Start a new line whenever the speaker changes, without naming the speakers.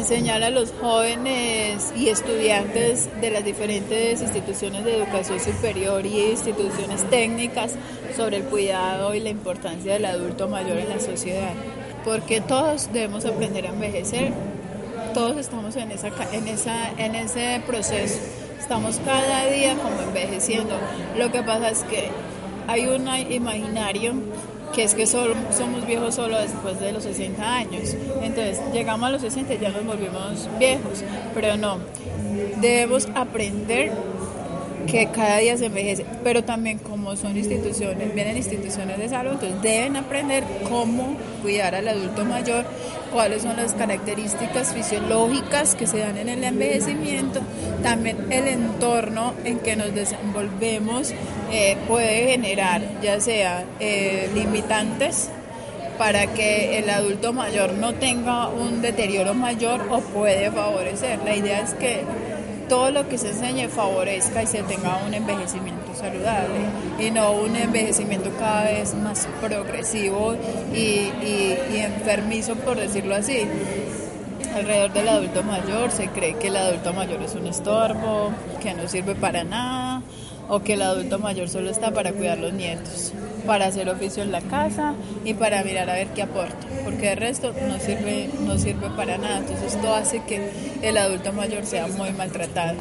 enseñar a los jóvenes y estudiantes de las diferentes instituciones de educación superior y instituciones técnicas sobre el cuidado y la importancia del adulto mayor en la sociedad, porque todos debemos aprender a envejecer, todos estamos en, esa, en, en ese proceso, estamos cada día como envejeciendo. Lo que pasa es que hay un imaginario que es que somos viejos solo después de los 60 años. Entonces, llegamos a los 60 y ya nos volvimos viejos, pero no, debemos aprender que cada día se envejece, pero también como son instituciones, vienen instituciones de salud, entonces deben aprender cómo cuidar al adulto mayor, cuáles son las características fisiológicas que se dan en el envejecimiento, también el entorno en que nos desenvolvemos eh, puede generar ya sea eh, limitantes para que el adulto mayor no tenga un deterioro mayor o puede favorecer. La idea es que todo lo que se enseñe favorezca y se tenga un envejecimiento saludable y no un envejecimiento cada vez más progresivo y, enfermizo, por decirlo así. Alrededor del adulto mayor se cree que el adulto mayor es un estorbo, que no sirve para nada o que el adulto mayor solo está para cuidar los nietos, para hacer oficio en la casa y para mirar a ver qué aporta, porque el resto no sirve, no sirve para nada. Entonces esto hace que el adulto mayor sea muy maltratado.